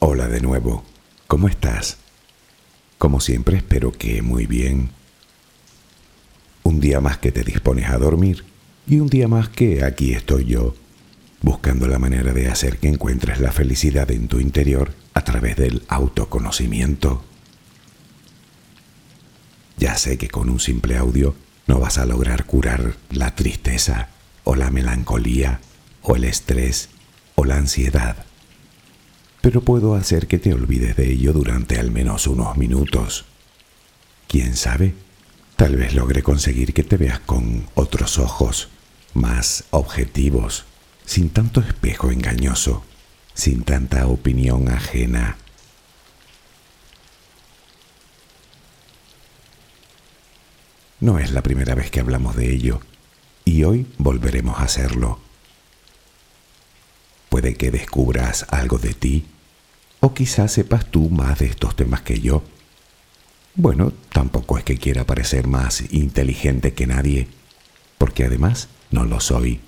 Hola de nuevo, ¿cómo estás? Como siempre espero que muy bien. Un día más que te dispones a dormir y un día más que aquí estoy yo, buscando la manera de hacer que encuentres la felicidad en tu interior a través del autoconocimiento. Ya sé que con un simple audio no vas a lograr curar la tristeza o la melancolía o el estrés o la ansiedad pero puedo hacer que te olvides de ello durante al menos unos minutos. ¿Quién sabe? Tal vez logre conseguir que te veas con otros ojos, más objetivos, sin tanto espejo engañoso, sin tanta opinión ajena. No es la primera vez que hablamos de ello, y hoy volveremos a hacerlo. Puede que descubras algo de ti o quizás sepas tú más de estos temas que yo. Bueno, tampoco es que quiera parecer más inteligente que nadie, porque además no lo soy.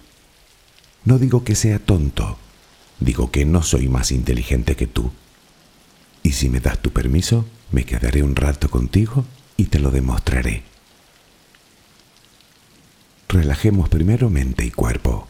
No digo que sea tonto, digo que no soy más inteligente que tú. Y si me das tu permiso, me quedaré un rato contigo y te lo demostraré. Relajemos primero mente y cuerpo.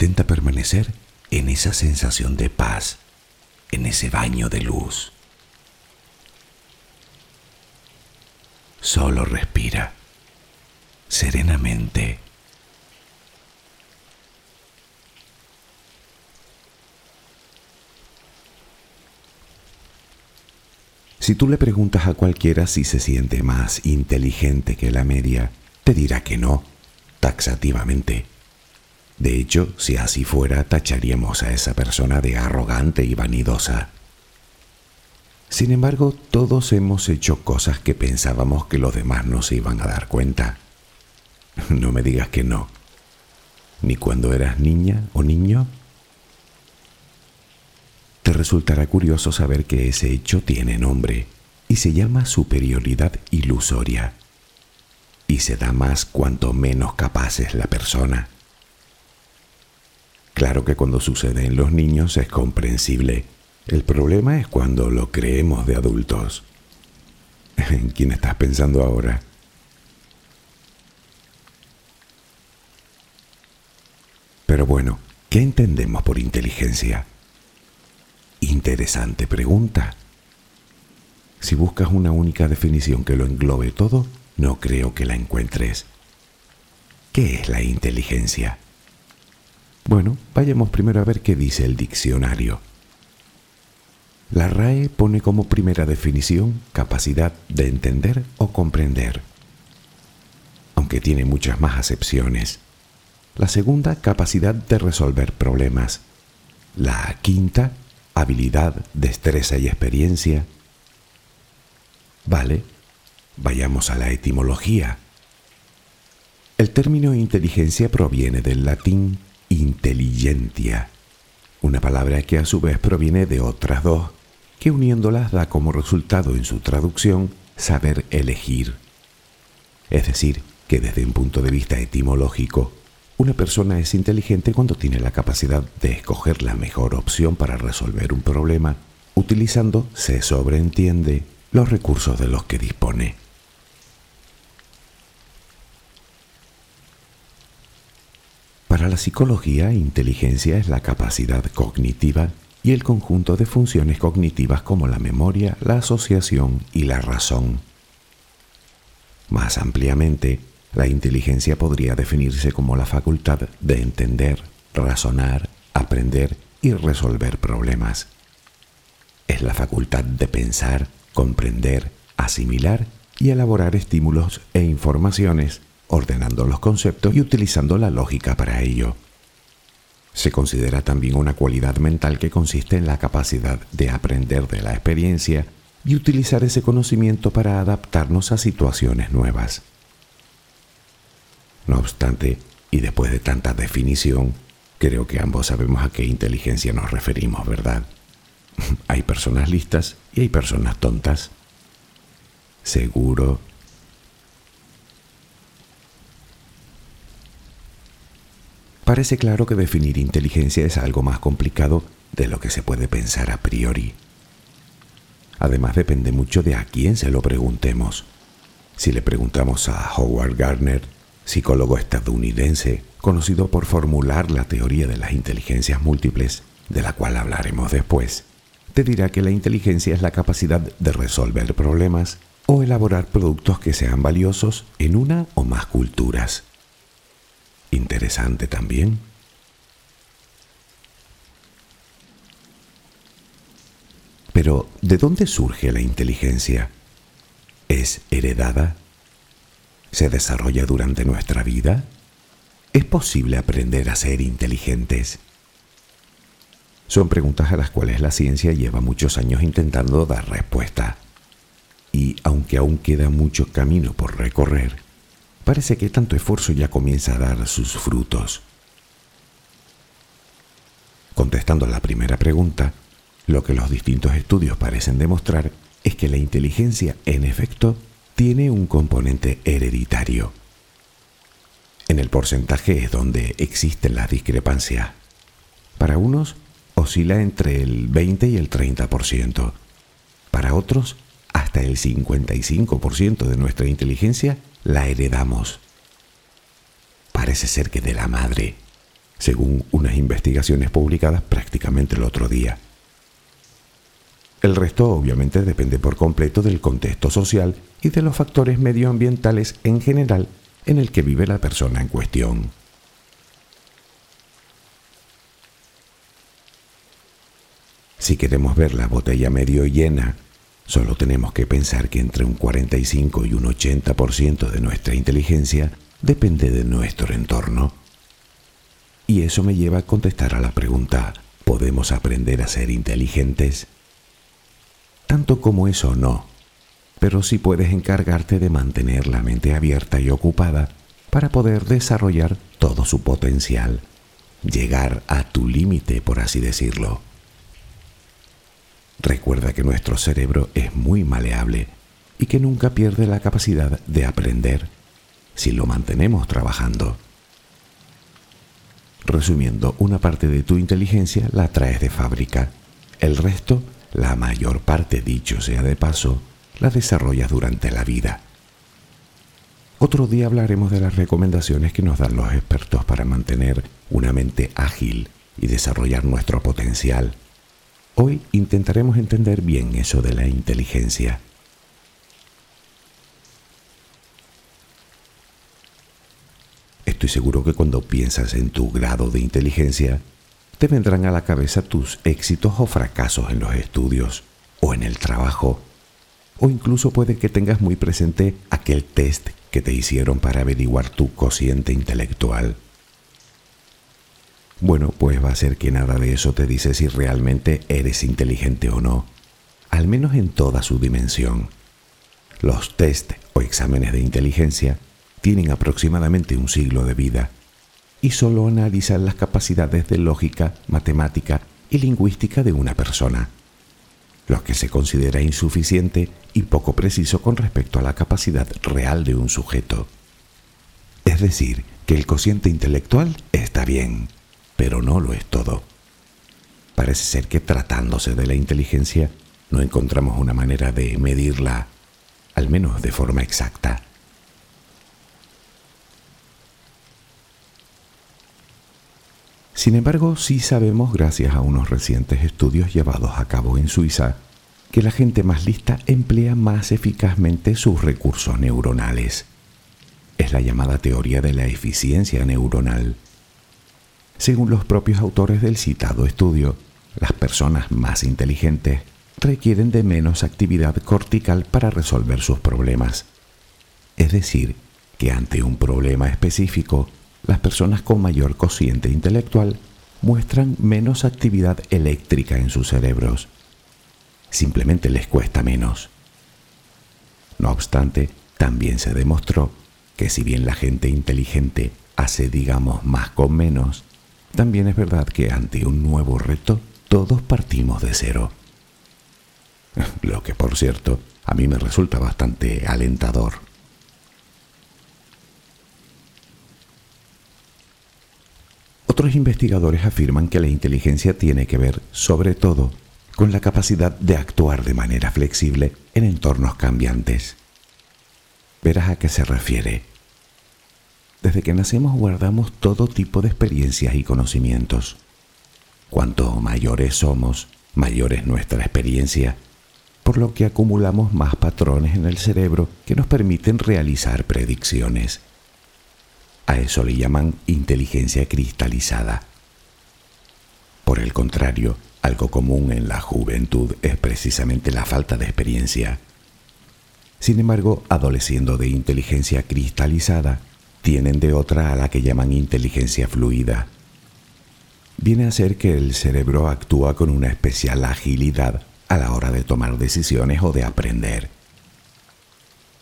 Intenta permanecer en esa sensación de paz, en ese baño de luz. Solo respira serenamente. Si tú le preguntas a cualquiera si se siente más inteligente que la media, te dirá que no, taxativamente. De hecho, si así fuera, tacharíamos a esa persona de arrogante y vanidosa. Sin embargo, todos hemos hecho cosas que pensábamos que los demás no se iban a dar cuenta. No me digas que no. Ni cuando eras niña o niño. Te resultará curioso saber que ese hecho tiene nombre y se llama superioridad ilusoria. Y se da más cuanto menos capaz es la persona. Claro que cuando sucede en los niños es comprensible. El problema es cuando lo creemos de adultos. ¿En quién estás pensando ahora? Pero bueno, ¿qué entendemos por inteligencia? Interesante pregunta. Si buscas una única definición que lo englobe todo, no creo que la encuentres. ¿Qué es la inteligencia? Bueno, vayamos primero a ver qué dice el diccionario. La RAE pone como primera definición capacidad de entender o comprender, aunque tiene muchas más acepciones. La segunda, capacidad de resolver problemas. La quinta, habilidad, destreza y experiencia. Vale, vayamos a la etimología. El término inteligencia proviene del latín intelligentia, una palabra que a su vez proviene de otras dos, que uniéndolas da como resultado en su traducción saber elegir. Es decir, que desde un punto de vista etimológico, una persona es inteligente cuando tiene la capacidad de escoger la mejor opción para resolver un problema, utilizando, se sobreentiende, los recursos de los que dispone. Para la psicología, inteligencia es la capacidad cognitiva y el conjunto de funciones cognitivas como la memoria, la asociación y la razón. Más ampliamente, la inteligencia podría definirse como la facultad de entender, razonar, aprender y resolver problemas. Es la facultad de pensar, comprender, asimilar y elaborar estímulos e informaciones, ordenando los conceptos y utilizando la lógica para ello. Se considera también una cualidad mental que consiste en la capacidad de aprender de la experiencia y utilizar ese conocimiento para adaptarnos a situaciones nuevas. No obstante, y después de tanta definición, creo que ambos sabemos a qué inteligencia nos referimos, ¿verdad? hay personas listas y hay personas tontas. Seguro. Parece claro que definir inteligencia es algo más complicado de lo que se puede pensar a priori. Además depende mucho de a quién se lo preguntemos. Si le preguntamos a Howard Gardner, psicólogo estadounidense conocido por formular la teoría de las inteligencias múltiples, de la cual hablaremos después, te dirá que la inteligencia es la capacidad de resolver problemas o elaborar productos que sean valiosos en una o más culturas. Interesante también. Pero, ¿de dónde surge la inteligencia? ¿Es heredada? se desarrolla durante nuestra vida? ¿Es posible aprender a ser inteligentes? Son preguntas a las cuales la ciencia lleva muchos años intentando dar respuesta. Y aunque aún queda mucho camino por recorrer, parece que tanto esfuerzo ya comienza a dar sus frutos. Contestando a la primera pregunta, lo que los distintos estudios parecen demostrar es que la inteligencia, en efecto, tiene un componente hereditario. En el porcentaje es donde existen las discrepancias. Para unos oscila entre el 20 y el 30%. Para otros, hasta el 55% de nuestra inteligencia la heredamos. Parece ser que de la madre según unas investigaciones publicadas prácticamente el otro día. El resto obviamente depende por completo del contexto social y de los factores medioambientales en general en el que vive la persona en cuestión. Si queremos ver la botella medio llena, solo tenemos que pensar que entre un 45 y un 80% de nuestra inteligencia depende de nuestro entorno. Y eso me lleva a contestar a la pregunta, ¿podemos aprender a ser inteligentes? Tanto como eso no, pero sí puedes encargarte de mantener la mente abierta y ocupada para poder desarrollar todo su potencial, llegar a tu límite, por así decirlo. Que nuestro cerebro es muy maleable y que nunca pierde la capacidad de aprender si lo mantenemos trabajando. Resumiendo, una parte de tu inteligencia la traes de fábrica. El resto, la mayor parte, dicho sea de paso, la desarrollas durante la vida. Otro día hablaremos de las recomendaciones que nos dan los expertos para mantener una mente ágil y desarrollar nuestro potencial. Hoy intentaremos entender bien eso de la inteligencia. Estoy seguro que cuando piensas en tu grado de inteligencia, te vendrán a la cabeza tus éxitos o fracasos en los estudios o en el trabajo. O incluso puede que tengas muy presente aquel test que te hicieron para averiguar tu cociente intelectual. Bueno, pues va a ser que nada de eso te dice si realmente eres inteligente o no, al menos en toda su dimensión. Los test o exámenes de inteligencia tienen aproximadamente un siglo de vida y solo analizan las capacidades de lógica, matemática y lingüística de una persona, lo que se considera insuficiente y poco preciso con respecto a la capacidad real de un sujeto. Es decir, que el cociente intelectual está bien, pero no lo es todo. Parece ser que tratándose de la inteligencia no encontramos una manera de medirla, al menos de forma exacta. Sin embargo, sí sabemos, gracias a unos recientes estudios llevados a cabo en Suiza, que la gente más lista emplea más eficazmente sus recursos neuronales. Es la llamada teoría de la eficiencia neuronal. Según los propios autores del citado estudio, las personas más inteligentes requieren de menos actividad cortical para resolver sus problemas. Es decir, que ante un problema específico, las personas con mayor cociente intelectual muestran menos actividad eléctrica en sus cerebros. Simplemente les cuesta menos. No obstante, también se demostró que si bien la gente inteligente hace, digamos, más con menos, también es verdad que ante un nuevo reto todos partimos de cero. Lo que, por cierto, a mí me resulta bastante alentador. Otros investigadores afirman que la inteligencia tiene que ver, sobre todo, con la capacidad de actuar de manera flexible en entornos cambiantes. Verás a qué se refiere. Desde que nacemos guardamos todo tipo de experiencias y conocimientos. Cuanto mayores somos, mayor es nuestra experiencia, por lo que acumulamos más patrones en el cerebro que nos permiten realizar predicciones. A eso le llaman inteligencia cristalizada. Por el contrario, algo común en la juventud es precisamente la falta de experiencia. Sin embargo, adoleciendo de inteligencia cristalizada, tienen de otra a la que llaman inteligencia fluida. Viene a ser que el cerebro actúa con una especial agilidad a la hora de tomar decisiones o de aprender.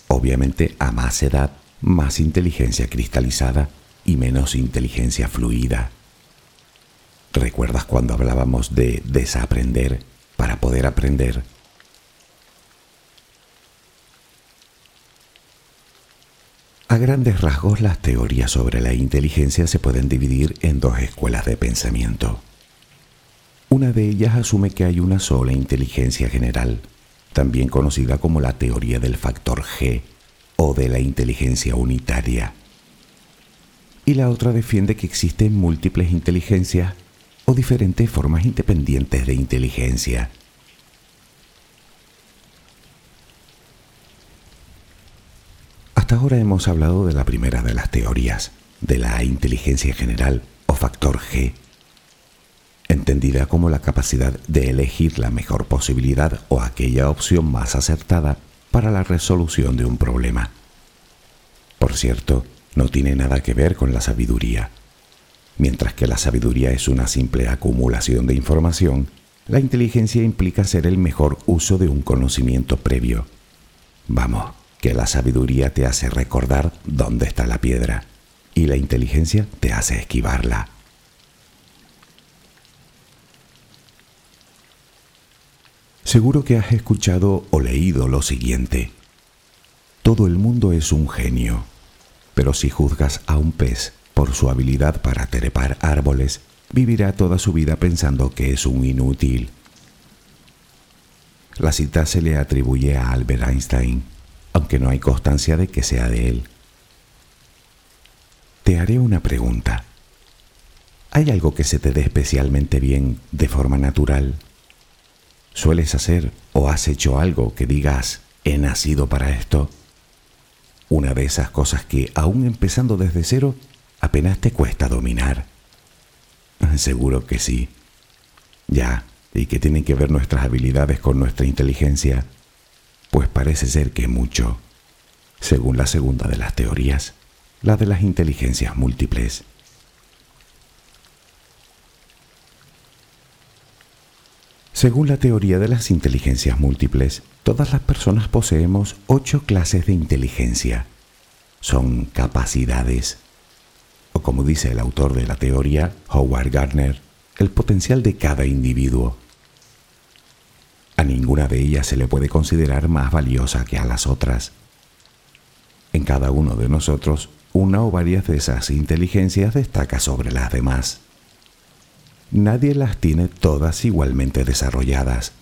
obviamente a más edad, más inteligencia cristalizada y menos inteligencia fluida. ¿Recuerdas cuando hablábamos de desaprender para poder aprender? A grandes rasgos, las teorías sobre la inteligencia se pueden dividir en dos escuelas de pensamiento. Una de ellas asume que hay una sola inteligencia general, también conocida como la teoría del factor G o de la inteligencia unitaria. Y la otra defiende que existen múltiples inteligencias o diferentes formas independientes de inteligencia. Hasta ahora hemos hablado de la primera de las teorías, de la inteligencia general o factor G entendida como la capacidad de elegir la mejor posibilidad o aquella opción más acertada para la resolución de un problema. Por cierto, no tiene nada que ver con la sabiduría. Mientras que la sabiduría es una simple acumulación de información, la inteligencia implica hacer el mejor uso de un conocimiento previo. Vamos, que la sabiduría te hace recordar dónde está la piedra y la inteligencia te hace esquivarla. Seguro que has escuchado o leído lo siguiente. Todo el mundo es un genio, pero si juzgas a un pez por su habilidad para trepar árboles, vivirá toda su vida pensando que es un inútil. La cita se le atribuye a Albert Einstein, aunque no hay constancia de que sea de él. Te haré una pregunta. ¿Hay algo que se te dé especialmente bien de forma natural? ¿Sueles hacer o has hecho algo que digas, he nacido para esto? Una de esas cosas que, aún empezando desde cero, apenas te cuesta dominar. Seguro que sí. Ya, ¿y qué tienen que ver nuestras habilidades con nuestra inteligencia? Pues parece ser que mucho, según la segunda de las teorías, la de las inteligencias múltiples. Según la teoría de las inteligencias múltiples, todas las personas poseemos ocho clases de inteligencia. Son capacidades, o como dice el autor de la teoría, Howard Gardner, el potencial de cada individuo. A ninguna de ellas se le puede considerar más valiosa que a las otras. En cada uno de nosotros, una o varias de esas inteligencias destaca sobre las demás nadie las tiene todas igualmente desarrolladas.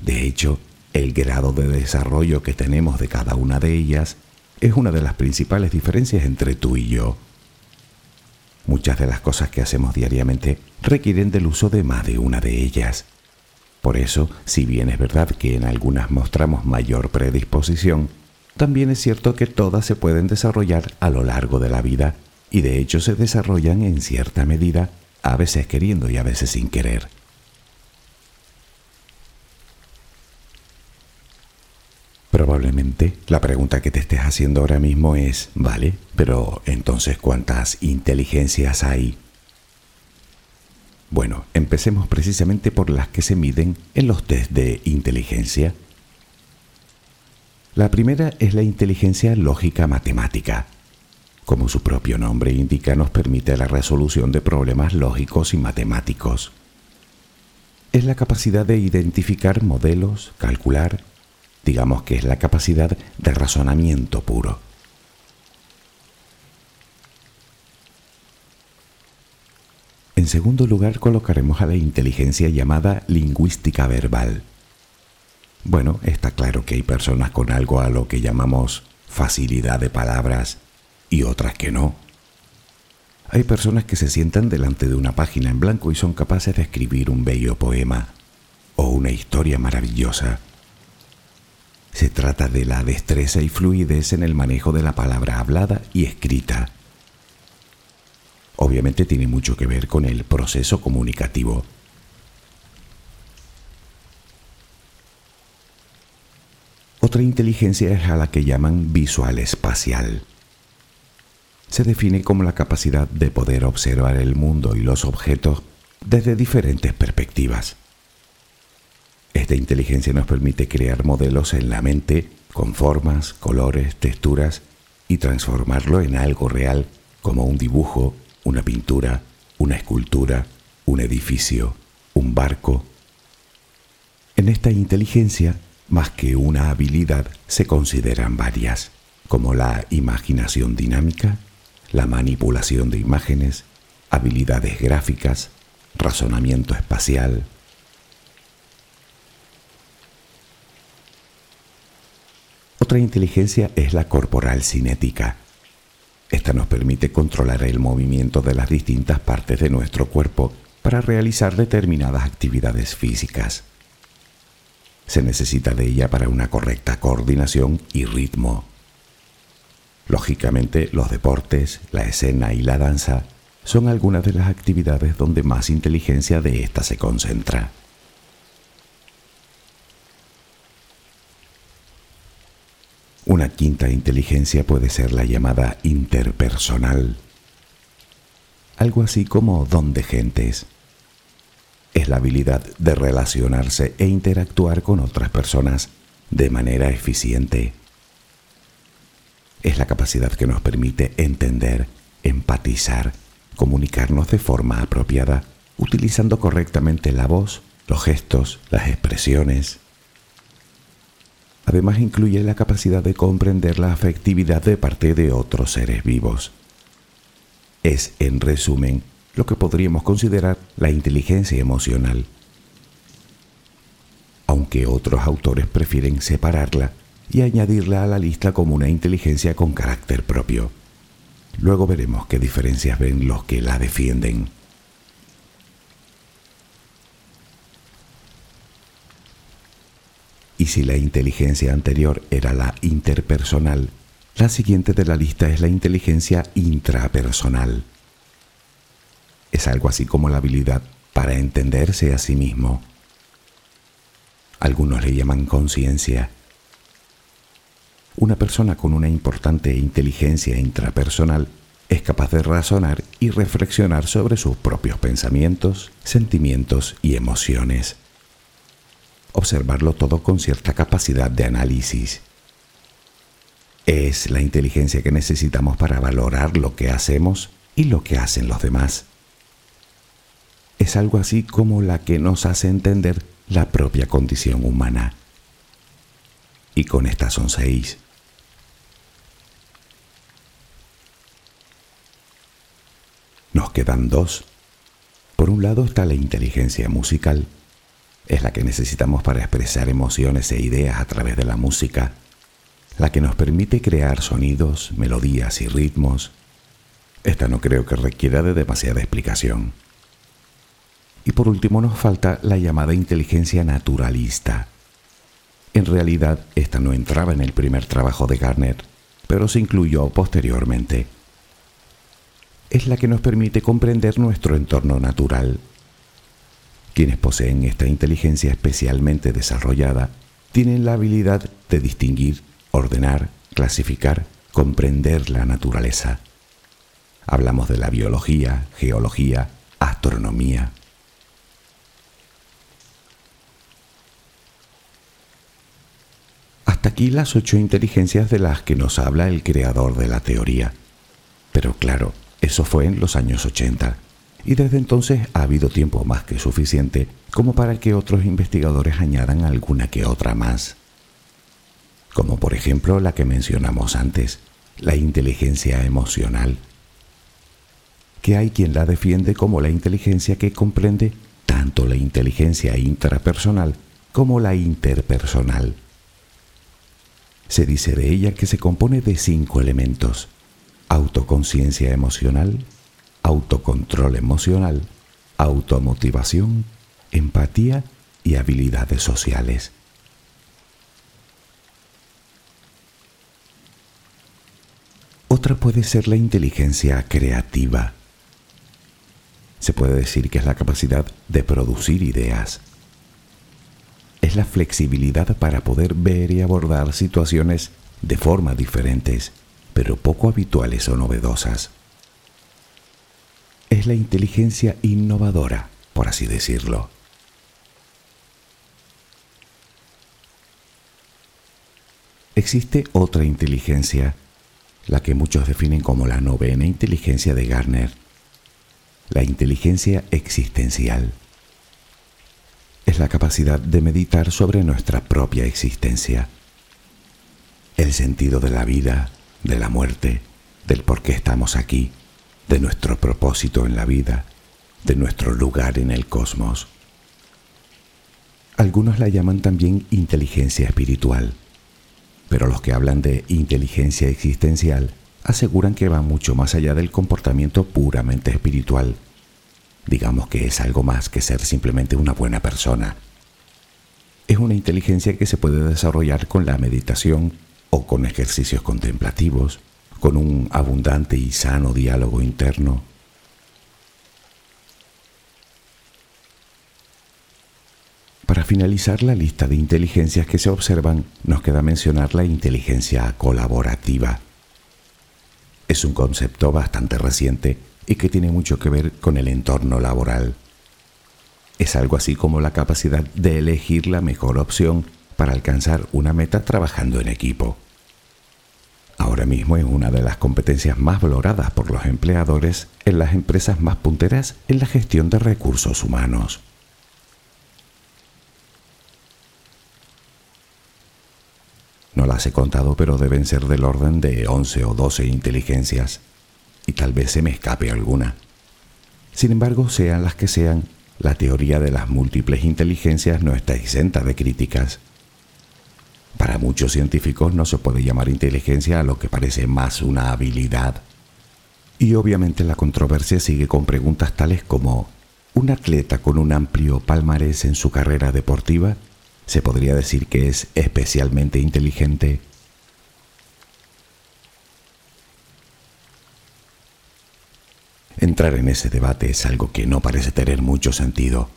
De hecho, el grado de desarrollo que tenemos de cada una de ellas es una de las principales diferencias entre tú y yo. Muchas de las cosas que hacemos diariamente requieren del uso de más de una de ellas. Por eso, si bien es verdad que en algunas mostramos mayor predisposición, también es cierto que todas se pueden desarrollar a lo largo de la vida y de hecho se desarrollan en cierta medida a veces queriendo y a veces sin querer. Probablemente la pregunta que te estés haciendo ahora mismo es, vale, pero entonces ¿cuántas inteligencias hay? Bueno, empecemos precisamente por las que se miden en los test de inteligencia. La primera es la inteligencia lógica matemática como su propio nombre indica, nos permite la resolución de problemas lógicos y matemáticos. Es la capacidad de identificar modelos, calcular, digamos que es la capacidad de razonamiento puro. En segundo lugar colocaremos a la inteligencia llamada lingüística verbal. Bueno, está claro que hay personas con algo a lo que llamamos facilidad de palabras, y otras que no. Hay personas que se sientan delante de una página en blanco y son capaces de escribir un bello poema o una historia maravillosa. Se trata de la destreza y fluidez en el manejo de la palabra hablada y escrita. Obviamente tiene mucho que ver con el proceso comunicativo. Otra inteligencia es a la que llaman visual espacial se define como la capacidad de poder observar el mundo y los objetos desde diferentes perspectivas. Esta inteligencia nos permite crear modelos en la mente con formas, colores, texturas y transformarlo en algo real como un dibujo, una pintura, una escultura, un edificio, un barco. En esta inteligencia, más que una habilidad, se consideran varias, como la imaginación dinámica, la manipulación de imágenes, habilidades gráficas, razonamiento espacial. Otra inteligencia es la corporal cinética. Esta nos permite controlar el movimiento de las distintas partes de nuestro cuerpo para realizar determinadas actividades físicas. Se necesita de ella para una correcta coordinación y ritmo. Lógicamente, los deportes, la escena y la danza son algunas de las actividades donde más inteligencia de ésta se concentra. Una quinta inteligencia puede ser la llamada interpersonal, algo así como don de gentes. Es la habilidad de relacionarse e interactuar con otras personas de manera eficiente. Es la capacidad que nos permite entender, empatizar, comunicarnos de forma apropiada, utilizando correctamente la voz, los gestos, las expresiones. Además incluye la capacidad de comprender la afectividad de parte de otros seres vivos. Es, en resumen, lo que podríamos considerar la inteligencia emocional. Aunque otros autores prefieren separarla y añadirla a la lista como una inteligencia con carácter propio. Luego veremos qué diferencias ven los que la defienden. Y si la inteligencia anterior era la interpersonal, la siguiente de la lista es la inteligencia intrapersonal. Es algo así como la habilidad para entenderse a sí mismo. Algunos le llaman conciencia una persona con una importante inteligencia intrapersonal es capaz de razonar y reflexionar sobre sus propios pensamientos, sentimientos y emociones. Observarlo todo con cierta capacidad de análisis. Es la inteligencia que necesitamos para valorar lo que hacemos y lo que hacen los demás. Es algo así como la que nos hace entender la propia condición humana. Y con estas son seis. Nos quedan dos. Por un lado está la inteligencia musical. Es la que necesitamos para expresar emociones e ideas a través de la música, la que nos permite crear sonidos, melodías y ritmos. Esta no creo que requiera de demasiada explicación. Y por último nos falta la llamada inteligencia naturalista. En realidad, esta no entraba en el primer trabajo de Garner, pero se incluyó posteriormente es la que nos permite comprender nuestro entorno natural. Quienes poseen esta inteligencia especialmente desarrollada tienen la habilidad de distinguir, ordenar, clasificar, comprender la naturaleza. Hablamos de la biología, geología, astronomía. Hasta aquí las ocho inteligencias de las que nos habla el creador de la teoría. Pero claro, eso fue en los años 80, y desde entonces ha habido tiempo más que suficiente como para que otros investigadores añadan alguna que otra más. Como por ejemplo la que mencionamos antes, la inteligencia emocional, que hay quien la defiende como la inteligencia que comprende tanto la inteligencia intrapersonal como la interpersonal. Se dice de ella que se compone de cinco elementos, autoconciencia emocional, autocontrol emocional, automotivación, empatía y habilidades sociales. Otra puede ser la inteligencia creativa. Se puede decir que es la capacidad de producir ideas. Es la flexibilidad para poder ver y abordar situaciones de forma diferentes pero poco habituales o novedosas. Es la inteligencia innovadora, por así decirlo. existe otra inteligencia, la que muchos definen como la novena inteligencia de Garner, la inteligencia existencial. Es la capacidad de meditar sobre nuestra propia existencia, el sentido de la vida, de la muerte, del por qué estamos aquí, de nuestro propósito en la vida, de nuestro lugar en el cosmos. Algunos la llaman también inteligencia espiritual, pero los que hablan de inteligencia existencial aseguran que va mucho más allá del comportamiento puramente espiritual. Digamos que es algo más que ser simplemente una buena persona. Es una inteligencia que se puede desarrollar con la meditación o con ejercicios contemplativos, con un abundante y sano diálogo interno Para finalizar la lista de inteligencias que se observan, nos queda mencionar la inteligencia colaborativa. Es un concepto bastante reciente y que tiene mucho que ver con el entorno laboral. Es algo así como la capacidad de elegir la mejor opción para alcanzar una meta trabajando en equipo. Ahora mismo es una de las competencias más valoradas por los empleadores en las empresas más punteras en la gestión de recursos humanos. No las he contado, pero deben ser del orden de 11 o 12 inteligencias, y tal vez se me escape alguna. Sin embargo, sean las que sean, la teoría de las múltiples inteligencias no está exenta de críticas. Para muchos científicos no se puede llamar inteligencia a lo que parece más una habilidad. Y obviamente la controversia sigue con preguntas tales como, ¿un atleta con un amplio palmarés en su carrera deportiva se podría decir que es especialmente inteligente. Entrar en ese debate es algo que no parece tener mucho sentido.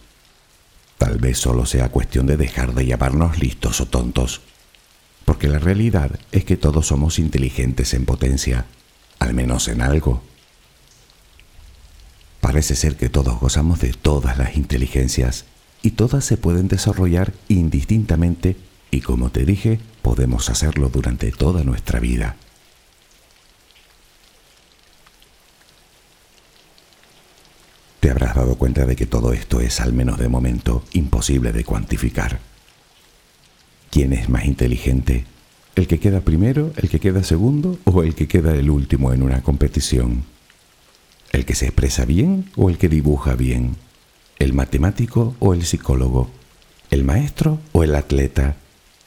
Tal vez solo sea cuestión de dejar de llamarnos listos o tontos, porque la realidad es que todos somos inteligentes en potencia, al menos en algo. Parece ser que todos gozamos de todas las inteligencias y todas se pueden desarrollar indistintamente y como te dije, podemos hacerlo durante toda nuestra vida. Te habrás dado cuenta de que todo esto es, al menos de momento, imposible de cuantificar. ¿Quién es más inteligente? ¿El que queda primero, el que queda segundo o el que queda el último en una competición? ¿El que se expresa bien o el que dibuja bien? el matemático o el psicólogo, el maestro o el atleta,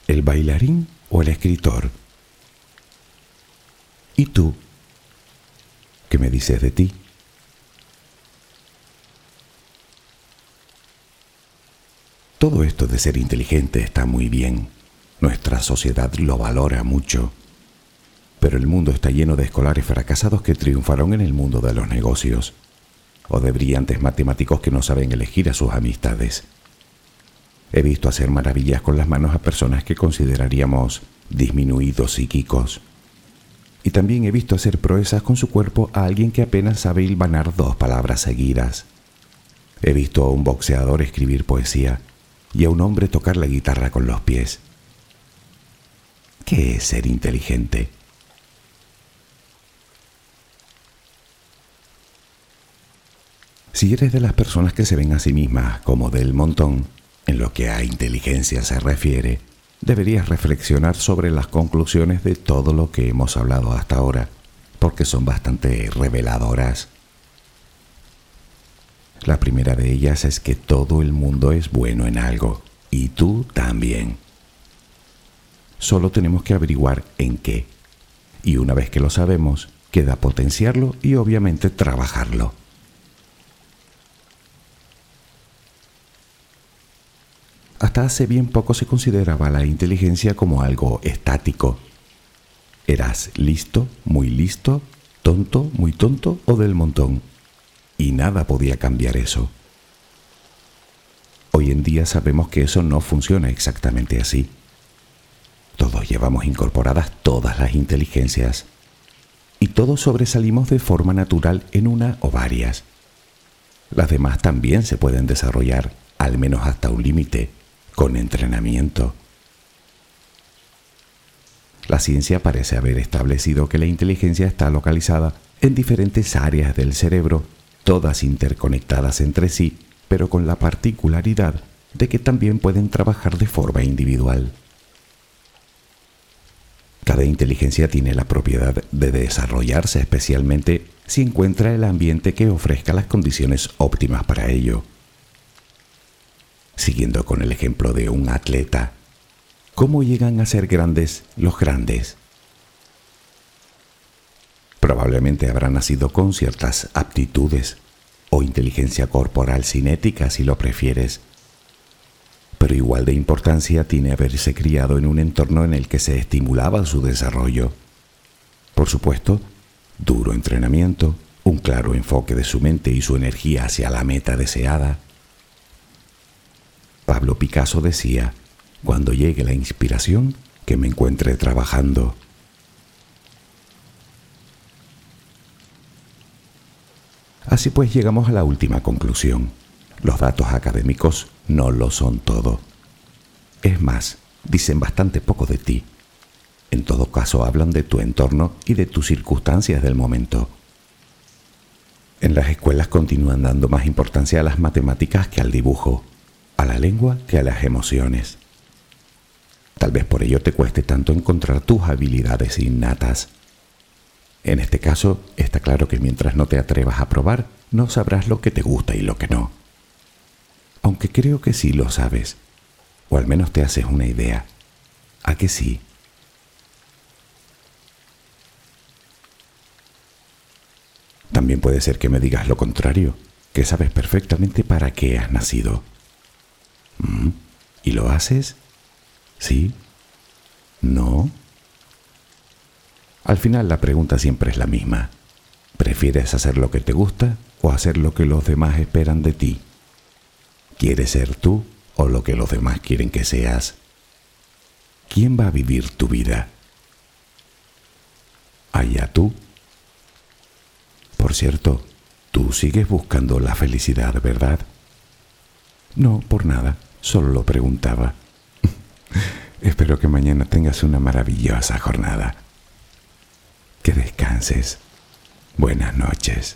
el bailarín o el escritor. ¿Y tú? ¿Qué me dices de ti? Todo esto de ser inteligente está muy bien. Nuestra sociedad lo valora mucho. Pero el mundo está lleno de escolares fracasados que triunfaron en el mundo de los negocios o de brillantes matemáticos que no saben elegir a sus amistades. He visto hacer maravillas con las manos a personas que consideraríamos disminuidos psíquicos. Y también he visto hacer proezas con su cuerpo a alguien que apenas sabe hilvanar dos palabras seguidas. He visto a un boxeador escribir poesía y a un hombre tocar la guitarra con los pies. ¿Qué es ser inteligente? Si eres de las personas que se ven a sí mismas como del montón, en lo que a inteligencia se refiere, deberías reflexionar sobre las conclusiones de todo lo que hemos hablado hasta ahora, porque son bastante reveladoras. La primera de ellas es que todo el mundo es bueno en algo, y tú también. Solo tenemos que averiguar en qué, y una vez que lo sabemos, queda potenciarlo y obviamente trabajarlo. Hasta hace bien poco se consideraba la inteligencia como algo estático. Eras listo, muy listo, tonto, muy tonto o del montón. Y nada podía cambiar eso. Hoy en día sabemos que eso no funciona exactamente así. Todos llevamos incorporadas todas las inteligencias y todos sobresalimos de forma natural en una o varias. Las demás también se pueden desarrollar, al menos hasta un límite con entrenamiento. La ciencia parece haber establecido que la inteligencia está localizada en diferentes áreas del cerebro, todas interconectadas entre sí, pero con la particularidad de que también pueden trabajar de forma individual. Cada inteligencia tiene la propiedad de desarrollarse especialmente si encuentra el ambiente que ofrezca las condiciones óptimas para ello. Siguiendo con el ejemplo de un atleta, ¿cómo llegan a ser grandes los grandes? Probablemente habrá nacido con ciertas aptitudes o inteligencia corporal cinética si lo prefieres, pero igual de importancia tiene haberse criado en un entorno en el que se estimulaba su desarrollo. Por supuesto, duro entrenamiento, un claro enfoque de su mente y su energía hacia la meta deseada. Pablo Picasso decía, cuando llegue la inspiración, que me encuentre trabajando. Así pues llegamos a la última conclusión. Los datos académicos no lo son todo. Es más, dicen bastante poco de ti. En todo caso, hablan de tu entorno y de tus circunstancias del momento. En las escuelas continúan dando más importancia a las matemáticas que al dibujo, a la lengua que a las emociones. Tal vez por ello te cueste tanto encontrar tus habilidades innatas. En este caso, está claro que mientras no te atrevas a probar, no sabrás lo que te gusta y lo que no aunque creo que sí lo sabes, o al menos te haces una idea. ¿A que sí? También puede ser que me digas lo contrario, que sabes perfectamente para qué has nacido. ¿Mm? ¿Y lo haces? ¿Sí? ¿No? Al final la pregunta siempre es la misma. ¿Prefieres hacer lo que te gusta o hacer lo que los demás esperan de ti? ¿Quieres ser tú o lo que los demás quieren que seas? ¿Quién va a vivir tu vida? Allá tú. Por cierto, tú sigues buscando la felicidad, ¿verdad? No, por nada, solo lo preguntaba. Espero que mañana tengas una maravillosa jornada. Que descanses. Buenas noches.